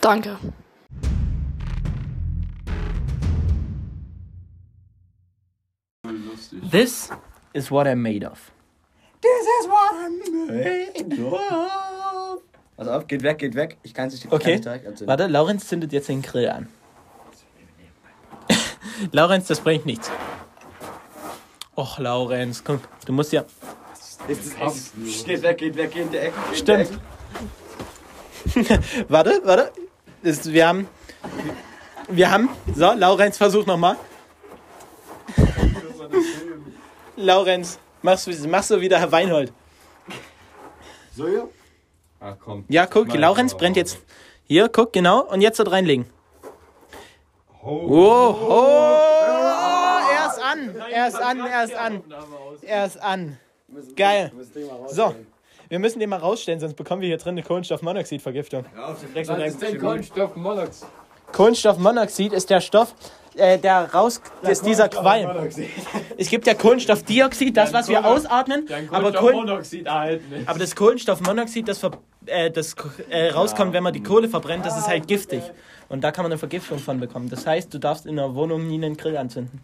Danke. This is what I'm made of. This is what I'm made of. Pass auf, geht weg, geht weg. Ich kann es nicht Okay, direkt anzünden. warte, Laurenz zündet jetzt den Grill an. Laurenz, das bringt nichts. Och, Laurenz, komm, du musst ja. Ist es echt? Geht weg, geht weg, geht in der Ecke. Stimmt. der Ecke. Warte, warte. Ist, wir haben. Wir haben. So, Laurenz, versuch nochmal. Laurenz, machst du machst du wieder Herr Weinhold. So, ja? Ach komm. Ja, guck, Laurenz brennt jetzt. Hier, guck, genau. Und jetzt dort reinlegen. Oh. Oh, oh, er ist an. Er ist an, er ist an. Er ist an. Geil. So, wir müssen den mal rausstellen, sonst bekommen wir hier drin eine Kohlenstoffmonoxidvergiftung. Was ist denn Kohlenstoffmonoxid? Kohlenstoffmonoxid ist der Stoff, äh, der raus ist dieser Qualm. Es gibt ja Kohlenstoffdioxid, das was wir ausatmen, aber, Kohlen, erhalten. aber das Kohlenstoffmonoxid, das, ver, äh, das äh, rauskommt, wenn man die Kohle verbrennt, das ist halt giftig. Und da kann man eine Vergiftung von bekommen. Das heißt, du darfst in der Wohnung nie einen Grill anzünden.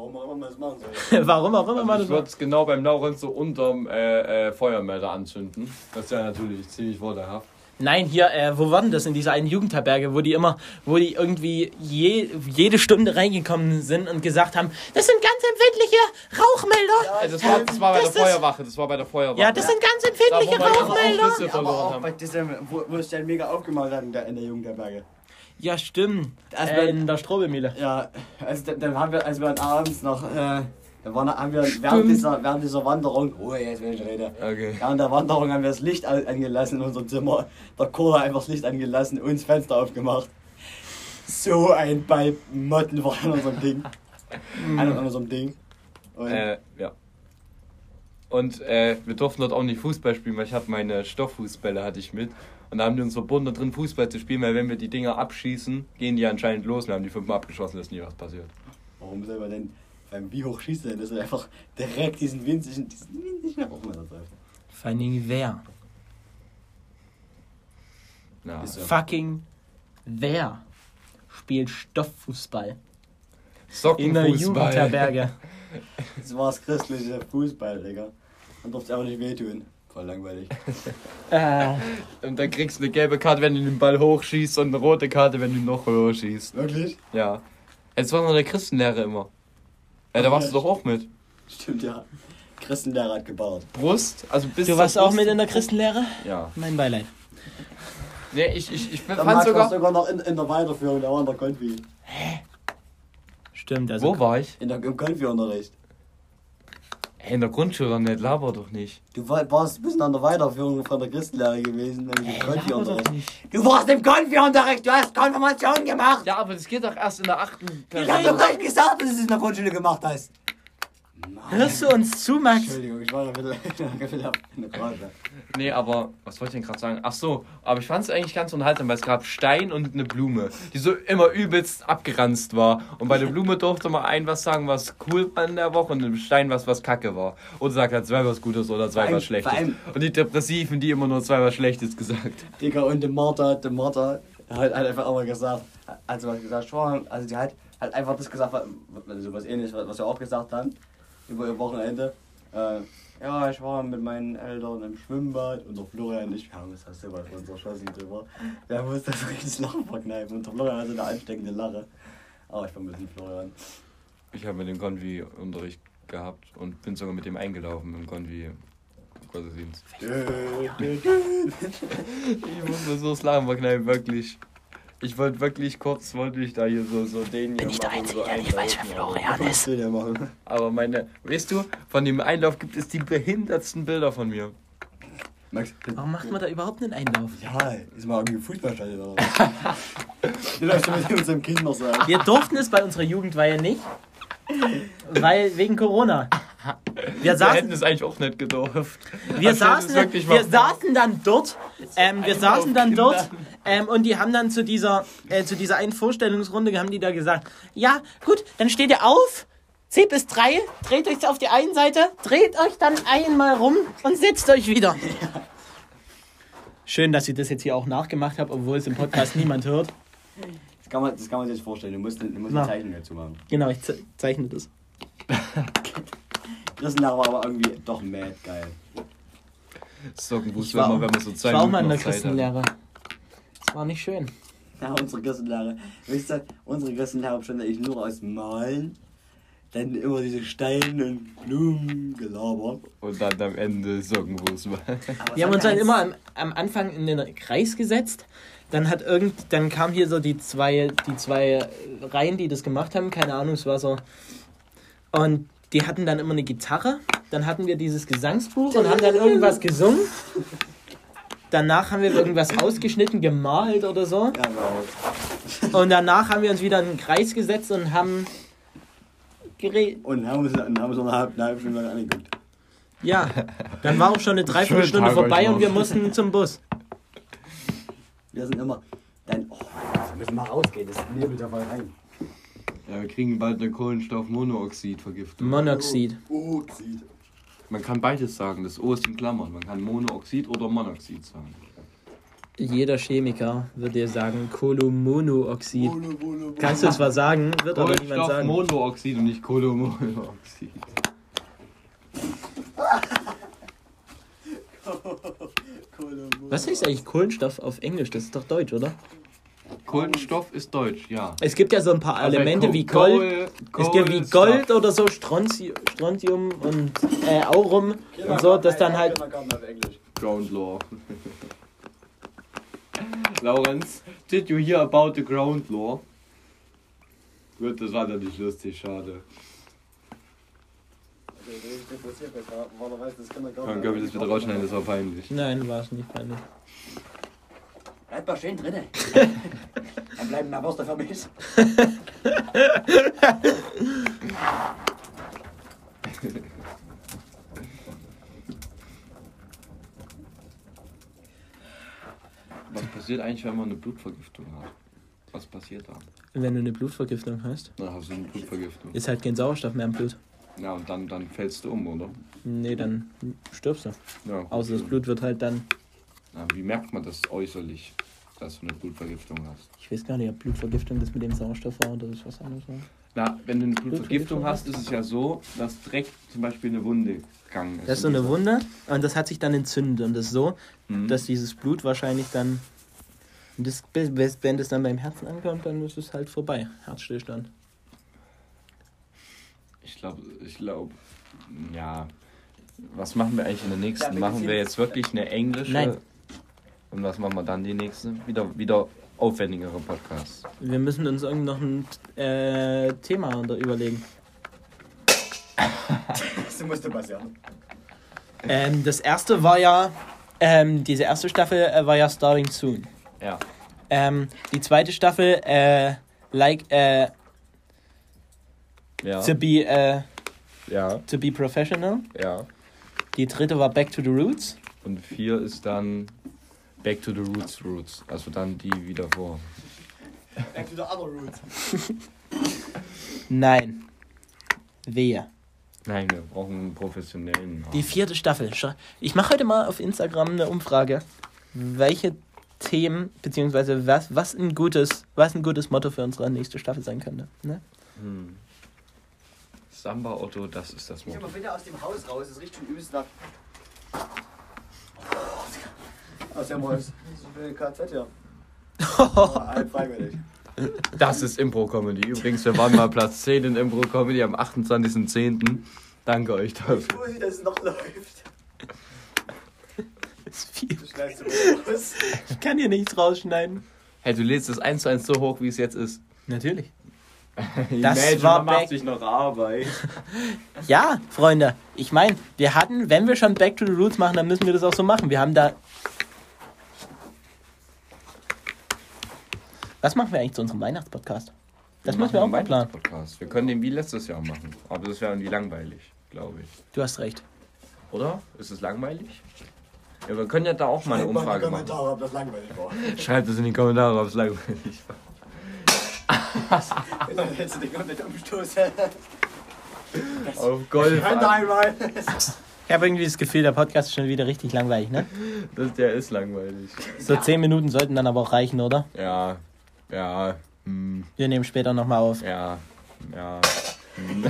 Warum auch immer das machen soll. Warum auch immer man Ich das würde macht. es genau beim Laurenz so unterm äh, äh, Feuermelder anzünden. Das ist ja natürlich ziemlich vorteilhaft. Nein, hier, äh, wo war denn das? In dieser einen Jugendherberge, wo die immer, wo die irgendwie je, jede Stunde reingekommen sind und gesagt haben, das sind ganz empfindliche Rauchmelder. Also das, war, das war bei Das der Feuerwache. Das war bei der Feuerwache. Ja, das sind ganz da, wo empfindliche auch Rauchmelder. Risse Aber auch bei diesem, wo, wo es dann mega aufgemacht hat in der, in der Jugendherberge. Ja, stimmt. Also Äh, in der Strobelmühle. Ja, also dann, dann haben wir, als wir dann abends noch, äh, da waren, haben wir während dieser, während dieser Wanderung, oh jetzt wenn ich rede, Okay. während der Wanderung haben wir das Licht an- angelassen in unserem Zimmer. Der Chor hat einfach das Licht angelassen und das Fenster aufgemacht. So ein Ball Motten war an unserem Ding. an unserem Ding. Und Äh, ja. Und äh, wir durften dort auch nicht Fußball spielen, weil ich hatte meine Stofffußbälle hatte ich mit. Und da haben die uns verbunden, da drin Fußball zu spielen, weil wenn wir die Dinger abschießen, gehen die anscheinend los und haben die fünfmal abgeschossen, ist nie was passiert. warum soll man denn beim wie hoch schießt er denn? Das ist einfach direkt diesen winzigen, diesen winzigen Rauchmelder treffen. Vor allen Dingen wer? So. Fucking wer spielt Stofffußball in der Sockenfußball. Jugendherberge? Das war das christliche Fußball, Digga. Man durfte einfach nicht wehtun. Voll langweilig. äh, Und dann kriegst du eine gelbe Karte, wenn du den Ball hochschießt und eine rote Karte, wenn du noch höher schießt. Wirklich? Ja. Jetzt war noch der Christenlehrer immer. Ja, da warst du doch auch mit. Stimmt, ja. Christenlehrer hat gebaut. Brust, also bis du warst auch mit in der Christenlehre? Ja. Mein Beileid. Nee, ich, ich, ich fand sogar. sogar noch in, in der Weiterführung, der war in der Konfi. Stimmt, also. Wo war ich? In der, Im Konfi-Unterricht. Hey, in der Grundschule nicht, laber doch nicht. Du war- warst ein bisschen an der Weiterführung von der Christenlehre gewesen, nämlich im Konfi-Unterricht. nicht. Du warst im Konfi-Unterricht, du hast Konfirmation gemacht! Ja, aber das geht doch erst in der achten Ich hab doch gleich gesagt, dass du es in der Grundschule gemacht hast. Hörst du uns zu, Max? Entschuldigung, ich war ab in der Pause. Nee, aber was wollte ich denn gerade sagen? Ach so, aber ich fand es eigentlich ganz unterhaltsam, weil es gab Stein und eine Blume, die so immer übelst abgeranzt war. Und bei der Blume durfte man ein was sagen, was cool war in der Woche und dem Stein was, was kacke war. Oder sagt halt zwei was Gutes oder zwei allem- was Schlechtes. Und die Depressiven, die immer nur zwei was Schlechtes gesagt. Digga, und der Martha, der Martha hat, hat einfach immer gesagt, also was gesagt, also die hat, hat einfach das gesagt, was, also was ähnliches, was wir auch gesagt haben, über ihr Wochenende. Äh, ja, ich war mit meinen Eltern im Schwimmbad und der Florian und ich, wir haben das hast du bei unserer Schwester drüber. Wir haben uns das richtig Lachen verkneifen und der Florian hatte eine ansteckende Lache. Aber ich vermisse den Florian. Ich habe mit dem Konfi-Unterricht gehabt und bin sogar mit dem eingelaufen im Konfi. Gottesdienst. Ich muss mir so das Lachen verkneifen, wirklich. Ich wollte wirklich kurz, wollte ich da hier so, so den hier machen. so einlaufen, aber- Was will der machen? Aber meine, weißt du, von dem Einlauf gibt es die behindertsten Bilder von mir. Max, Warum macht man da überhaupt einen Einlauf? ja, ist mal irgendwie Fußballstadion oder was? Du läufst ja mit unserem Kind noch so. Wir durften es bei unserer Jugendweihe nicht, weil wegen Corona. Wir Wir saßen, hätten es eigentlich auch nicht gedurft. wir saßen, ist wir saßen dann dort, ähm, wir saßen dann dort Kindern. ähm, und die haben dann zu dieser, äh, zu dieser einen Vorstellungsrunde, haben die da gesagt, ja gut, dann steht ihr auf, zählt bis drei, dreht euch auf die eine Seite, dreht euch dann einmal rum und setzt euch wieder. Schön, dass ich das jetzt hier auch nachgemacht habe, obwohl es im Podcast niemand hört. Das kann man, das kann man sich vorstellen. Du musst, du musst Na. eine Zeichnung dazu machen. Genau, ich ze zeichne das. Christenlehrer war aber irgendwie doch mad geil. Ich wenn war, man, wenn man so ich zwei war auch mal Minuten in der. Christenlehre. Das war nicht schön. Ja, unsere Christenlehrer. Wisst ihr, unsere Christenlehrer bestand eigentlich nur aus Malen. Dann immer diese Steine und Blumen gelabert. Und dann am Ende Sockenbus. Aber Wir haben uns dann eins- immer am, am Anfang in den Kreis gesetzt. Dann hat irgend, dann kamen hier so die zwei, die zwei Reihen, die das gemacht haben. Keine Ahnung, es war so. Und die hatten dann immer eine Gitarre. Dann hatten wir dieses Gesangsbuch und haben dann irgendwas gesungen. Danach haben wir irgendwas ausgeschnitten, gemalt oder so. Genau. Und danach haben wir uns wieder in den Kreis gesetzt und haben geredet. Und haben uns, und haben uns noch eine halbe, eine halbe Stunde lang angeguckt. Ja, dann war auch schon eine Dreiviertelstunde vorbei und wir mussten zum Bus. Wir sind immer. Dann, oh, wir müssen mal rausgehen, das nebelt ja voll rein. Ja, wir kriegen bald eine Kohlenstoffmonoxidvergiftung. Monoxid. Oh, Oxid. Man kann beides sagen, das O ist in Klammern. Man kann Monooxid oder Monoxid sagen. Jeder Chemiker würde dir sagen Kohlenmonooxid. Kannst du es zwar sagen, wird aber niemand sagen. Kohlenstoffmonooxid und nicht Kohlenmonooxid. Was heißt eigentlich Kohlenstoff auf Englisch? Das ist doch Deutsch, oder? Kohlenstoff ist deutsch, ja. Es gibt ja so ein paar Elemente Aber wie Koh- Gold. Kohl- Es gibt wie. Gold oder so, Strontium, Strontium und äh, Aurum und so, das dann halt. Ground Law. Laurenz, did you hear about the Ground Law? Gut, das war dann nicht lustig, schade. Dann können wir das wieder rausschneiden, das war peinlich. Nein, war es nicht peinlich. Bleib mal schön drinne. Dann bleiben mehr Würste für mich. Was passiert eigentlich, wenn man eine Blutvergiftung hat? Was passiert da? Wenn du eine Blutvergiftung hast, Na, hast du eine Blutvergiftung. ist halt kein Sauerstoff mehr im Blut. Ja, und dann, dann fällst du um, oder? Nee, dann stirbst du. Ja. Außer das Blut wird halt dann. Na, wie merkt man das äußerlich, dass du eine Blutvergiftung hast? Ich weiß gar nicht, ob Blutvergiftung das mit dem Sauerstoff war oder das was anderes war. Na, wenn du eine Blutvergiftung Blutvergiftung hast, ist es ja so, dass direkt zum Beispiel eine Wunde gegangen ist. Das ist so eine Wunde und das hat sich dann entzündet und das ist so, Mhm. dass dieses Blut wahrscheinlich dann. und Das, wenn das dann beim Herzen ankommt, dann ist es halt vorbei. Herzstillstand. Ich glaube, ich glaube, ja. Was machen wir eigentlich in der nächsten? Ja, machen wir jetzt wirklich eine englische? Nein. Und was machen wir dann die nächste? Wieder, wieder aufwendigere Podcasts. Wir müssen uns irgend noch ein äh, Thema überlegen. Das musste passieren. Ähm, das erste war ja, ähm, diese erste Staffel äh, war ja Starting Soon. Ja. Ähm, die zweite Staffel, äh, like, äh, Ja. to be, äh, Ja. to be professional. Ja. Die dritte war Back to the Roots. Und vier ist dann Back to the Roots Roots. Also dann die wieder vor. Back to the other route. Nein. Wehe. Nein, wir brauchen einen professionellen. Die vierte Staffel. Ich mache heute mal auf Instagram eine Umfrage, welche Themen, beziehungsweise was, was, ein gutes, was ein gutes Motto für unsere nächste Staffel sein könnte. Ne? Hm. Samba Otto, das ist das Motto. mal bitte aus dem Haus raus, es riecht schon übelst nach. Haus. So viel KZ. Halb freiwillig. Das ist Impro-Comedy. Übrigens, wir waren mal Platz 10 in Impro-Comedy am 28.10. Danke euch dafür. Ui, das noch läuft. Das ist viel. Du schneidest du raus. Ich kann hier nichts rausschneiden. Hey, du lädst es 1 zu 1 so hoch, wie es jetzt ist. Natürlich. Imagine, war man macht sich noch Arbeit. Ja, Freunde, ich meine, wir hatten, wenn wir schon Back to the Roots machen, dann müssen wir das auch so machen. Wir haben da. Was machen wir eigentlich zu unserem Weihnachtspodcast? Das wir müssen wir auch mal planen. Wir können den wie letztes Jahr machen. Aber das wäre irgendwie langweilig, glaube ich. Du hast recht. Oder? Ist es langweilig? Ja, wir können ja da auch mal eine Umfrage machen. Schreibt es in die Kommentare, ob das langweilig war. Schreibt es in die Kommentare, ob es langweilig war. Dann hättest du dich komplett umstoßen. Auf Gold. einmal. Ich habe irgendwie das Gefühl, der Podcast ist schon wieder richtig langweilig, ne? Das, der ist langweilig. So zehn Minuten sollten dann aber auch reichen, oder? Ja, ja. Hm. Wir nehmen später nochmal auf. Ja. Ja. Hm.